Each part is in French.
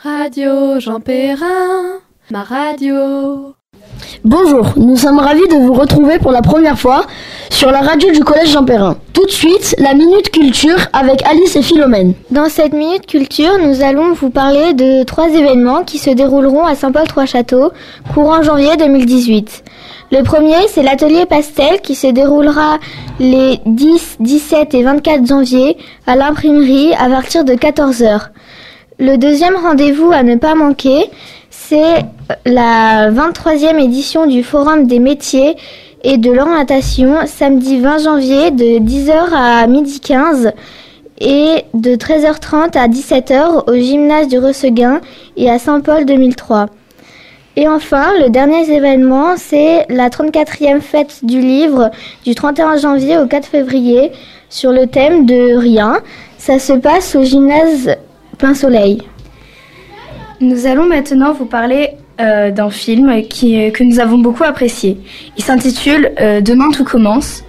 Radio Jean Perrin, ma radio. Bonjour, nous sommes ravis de vous retrouver pour la première fois sur la radio du Collège Jean Perrin. Tout de suite, la Minute Culture avec Alice et Philomène. Dans cette Minute Culture, nous allons vous parler de trois événements qui se dérouleront à Saint-Paul-Trois-Châteaux courant janvier 2018. Le premier, c'est l'atelier pastel qui se déroulera les 10, 17 et 24 janvier à l'imprimerie à partir de 14h. Le deuxième rendez-vous à ne pas manquer, c'est la 23e édition du Forum des métiers et de l'orientation samedi 20 janvier de 10h à midi 15 et de 13h30 à 17h au gymnase du Resseguin et à Saint-Paul 2003. Et enfin, le dernier événement, c'est la 34e fête du livre du 31 janvier au 4 février sur le thème de rien. Ça se passe au gymnase Plein Soleil. Nous allons maintenant vous parler euh, d'un film qui, que nous avons beaucoup apprécié. Il s'intitule euh, Demain tout commence.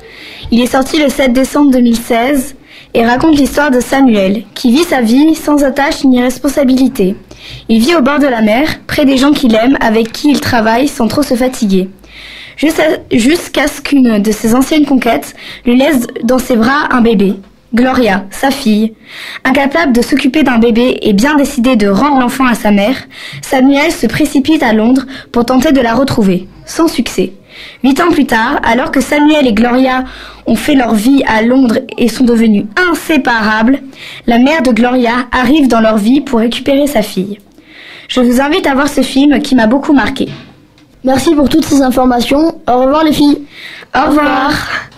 Il est sorti le 7 décembre 2016 et raconte l'histoire de Samuel, qui vit sa vie sans attache ni responsabilité. Il vit au bord de la mer, près des gens qu'il aime, avec qui il travaille sans trop se fatiguer. Jusqu'à ce qu'une de ses anciennes conquêtes lui laisse dans ses bras un bébé. Gloria, sa fille. Incapable de s'occuper d'un bébé et bien décidé de rendre l'enfant à sa mère, Samuel se précipite à Londres pour tenter de la retrouver, sans succès. Huit ans plus tard, alors que Samuel et Gloria ont fait leur vie à Londres et sont devenus inséparables, la mère de Gloria arrive dans leur vie pour récupérer sa fille. Je vous invite à voir ce film qui m'a beaucoup marqué. Merci pour toutes ces informations. Au revoir les filles. Au revoir.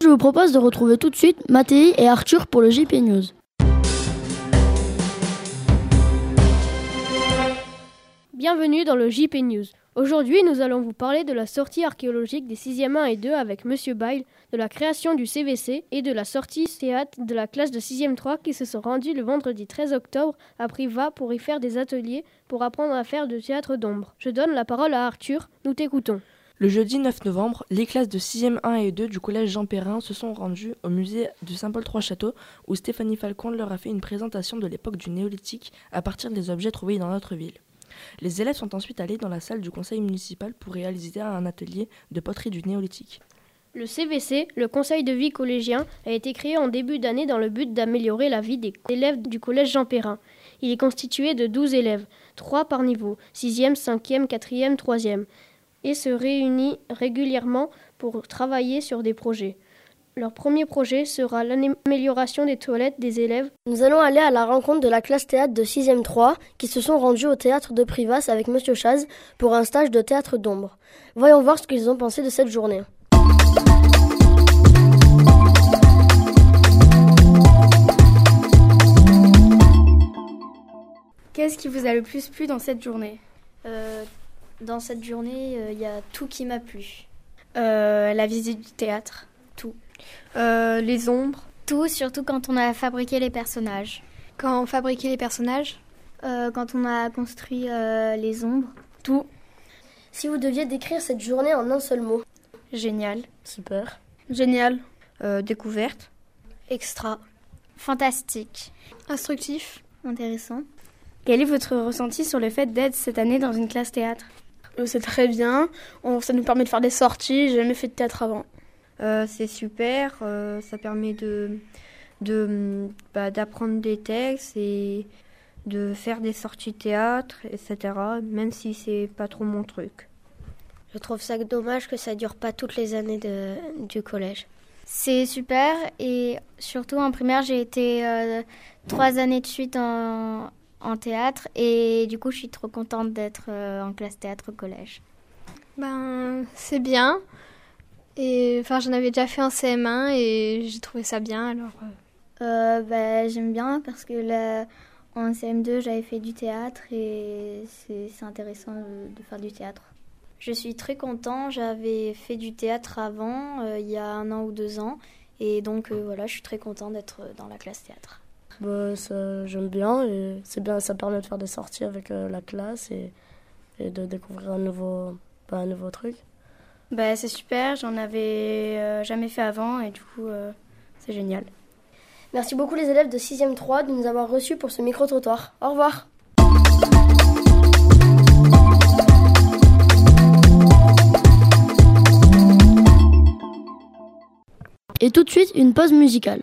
Je vous propose de retrouver tout de suite Mathéi et Arthur pour le JP News. Bienvenue dans le JP News. Aujourd'hui, nous allons vous parler de la sortie archéologique des 6e 1 et 2 avec Monsieur Bail, de la création du CVC et de la sortie théâtre de la classe de 6e 3 qui se sont rendus le vendredi 13 octobre à Priva pour y faire des ateliers pour apprendre à faire du théâtre d'ombre. Je donne la parole à Arthur. Nous t'écoutons. Le jeudi 9 novembre, les classes de 6e 1 et 2 du collège Jean Perrin se sont rendues au musée de Saint-Paul-Trois-Châteaux où Stéphanie Falcon leur a fait une présentation de l'époque du néolithique à partir des objets trouvés dans notre ville. Les élèves sont ensuite allés dans la salle du conseil municipal pour réaliser un atelier de poterie du néolithique. Le CVC, le Conseil de vie collégien, a été créé en début d'année dans le but d'améliorer la vie des élèves du collège Jean Perrin. Il est constitué de 12 élèves, 3 par niveau, 6e, 5e, 4e, 3e et se réunit régulièrement pour travailler sur des projets. Leur premier projet sera l'amélioration des toilettes des élèves. Nous allons aller à la rencontre de la classe théâtre de 6e 3 qui se sont rendus au théâtre de Privas avec Monsieur Chaz pour un stage de théâtre d'ombre. Voyons voir ce qu'ils ont pensé de cette journée. Qu'est-ce qui vous a le plus plu dans cette journée? Euh, dans cette journée, il euh, y a tout qui m'a plu. Euh, la visite du théâtre, tout. Euh, les ombres. Tout, surtout quand on a fabriqué les personnages. Quand on fabriquait les personnages Quand on a construit les ombres. Tout. Si vous deviez décrire cette journée en un seul mot Génial. Super. Génial. découverte. Extra. Fantastique. Instructif. Intéressant. Quel est votre ressenti sur le fait d'être cette année dans une classe théâtre? euh, C'est très bien. ça nous permet de faire des sorties. J'ai jamais fait de théâtre avant. Euh, c'est super. Euh, ça permet de, de bah, d'apprendre des textes et de faire des sorties théâtre, etc. Même si c'est pas trop mon truc. Je trouve ça dommage que ça dure pas toutes les années de, du collège. C'est super et surtout en primaire j'ai été trois années de suite en, en théâtre et du coup je suis trop contente d'être euh, en classe théâtre au collège. Ben c'est bien et enfin j'en avais déjà fait en CM1 et j'ai trouvé ça bien alors. Euh... euh ben, j'aime bien parce que là, en CM2 j'avais fait du théâtre et c'est intéressant de, faire du théâtre. Je suis très content, j'avais fait du théâtre avant, euh, il y a un an ou deux ans, et donc voilà, je suis très content d'être dans la classe théâtre. Bah, J'aime bien et c'est bien, ça permet de faire des sorties avec euh, la classe et, de découvrir un nouveau, bah, un nouveau truc. Bah, c'est super, j'en avais euh, jamais fait avant et du coup, c'est génial. Merci beaucoup les élèves de 6e 3 de nous avoir reçus pour ce micro-trottoir. Au revoir. Et tout de suite, une pause musicale.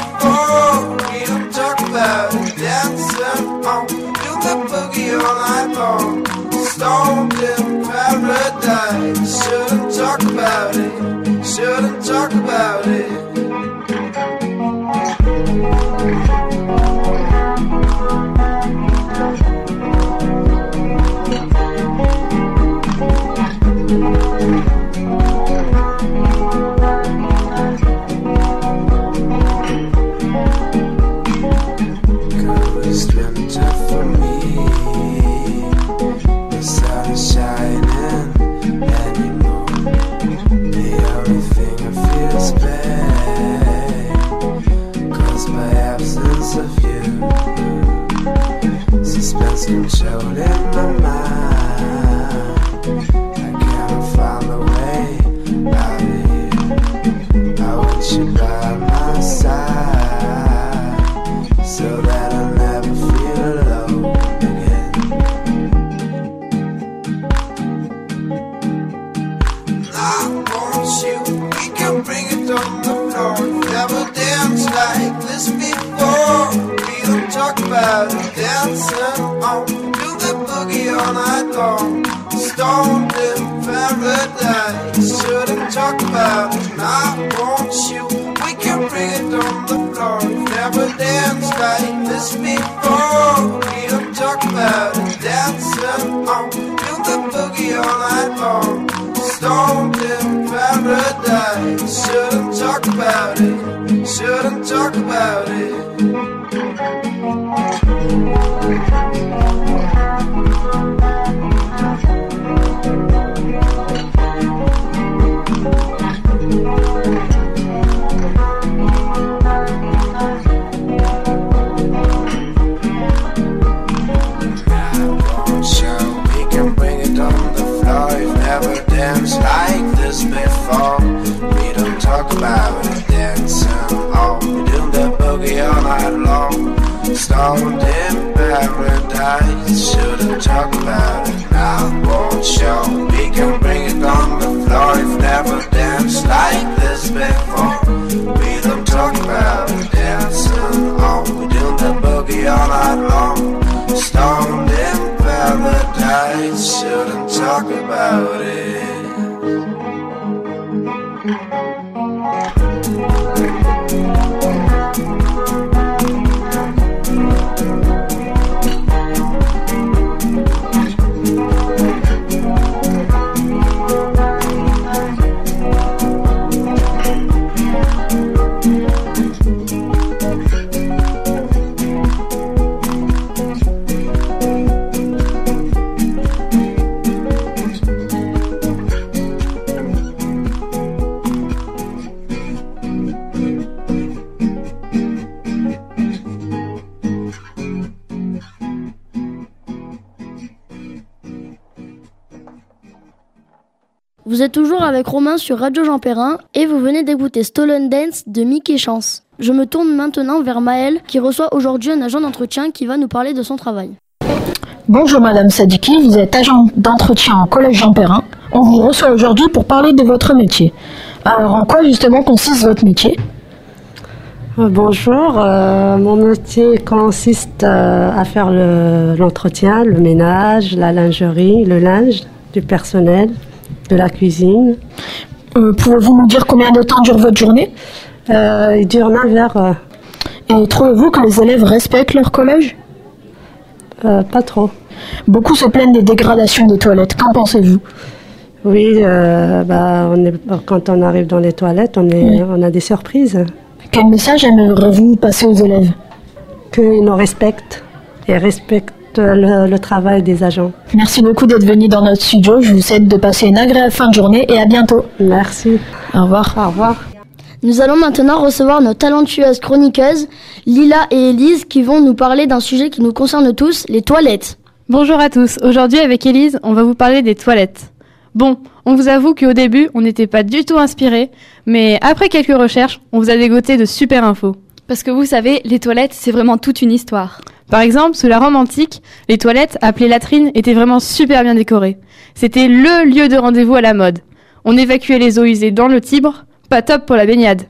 alone in paradise. Shouldn't talk about it. I won't show. We can. Vous êtes toujours avec Romain sur Radio Jean Perrin et vous venez d'écouter Stolen Dance de Mickey Chance. Je me tourne maintenant vers Maël qui reçoit aujourd'hui un agent d'entretien qui va nous parler de son travail. Bonjour Madame Sadiki, vous êtes agent d'entretien au Collège Jean Perrin. On vous reçoit aujourd'hui pour parler de votre métier. Alors en quoi justement consiste votre métier? Euh, bonjour, euh, mon métier consiste euh, à faire l'entretien, le ménage, la lingerie, le linge du personnel de la cuisine. Euh, Pouvez-vous nous dire combien de temps dure votre journée Euh, Il dure 9 heures. Et trouvez-vous que les élèves respectent leur collège? Euh, Pas trop. Beaucoup se plaignent des dégradations des toilettes. Qu'en pensez-vous? Oui, euh, bah, on est, quand on arrive dans les toilettes, on, est, on a des surprises. Quel message aimeriez-vous passer aux élèves? Qu'ils nous respectent et respectent le, le travail des agents. Merci beaucoup d'être venu dans notre studio. Je vous souhaite de passer une agréable fin de journée et à bientôt. Merci. Au revoir. Au revoir. Nous allons maintenant recevoir nos talentueuses chroniqueuses, Lila et Élise, qui vont nous parler d'un sujet qui nous concerne tous, les toilettes. Bonjour à tous. Aujourd'hui, avec Élise, on va vous parler des toilettes. Bon, on vous avoue qu'au début, on n'était pas du tout inspiré, mais après quelques recherches, on vous a dégoté de super infos. Parce que vous savez, les toilettes, c'est vraiment toute une histoire. Par exemple, sous la Rome antique, les toilettes, appelées latrines, étaient vraiment super bien décorées. C'était LE lieu de rendez-vous à la mode. On évacuait les eaux usées dans le Tibre, pas top pour la baignade.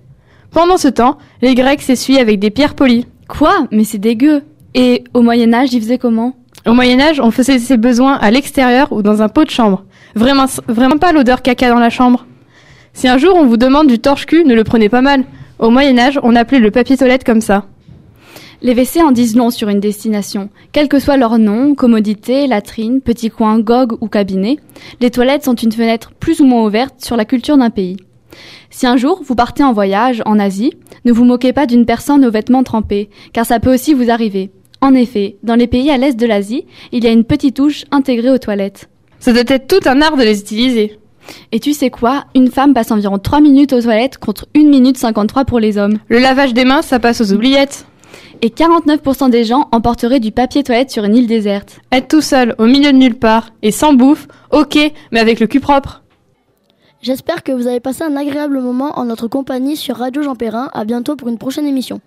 Pendant ce temps, les Grecs s'essuyaient avec des pierres polies. Quoi? Mais c'est dégueu. Et au Moyen Âge, ils faisaient comment? Au Moyen Âge, on faisait ses besoins à l'extérieur ou dans un pot de chambre. Vraiment, vraiment pas l'odeur caca dans la chambre. Si un jour on vous demande du torche-cul, ne le prenez pas mal. Au Moyen Âge, on appelait le papier toilette comme ça. Les WC en disent long sur une destination. Quel que soit leur nom, commodité, latrine, petit coin, gogue ou cabinet, les toilettes sont une fenêtre plus ou moins ouverte sur la culture d'un pays. Si un jour vous partez en voyage en Asie, ne vous moquez pas d'une personne aux vêtements trempés, car ça peut aussi vous arriver. En effet, dans les pays à l'est de l'Asie, il y a une petite touche intégrée aux toilettes. Ça doit être tout un art de les utiliser. Et tu sais quoi? Une femme passe environ 3 minutes aux toilettes contre 1 minute 53 pour les hommes. Le lavage des mains, ça passe aux oubliettes. Et 49% des gens emporteraient du papier toilette sur une île déserte. Être tout seul, au milieu de nulle part, et sans bouffe, ok, mais avec le cul propre. J'espère que vous avez passé un agréable moment en notre compagnie sur Radio Jean Perrin. À bientôt pour une prochaine émission.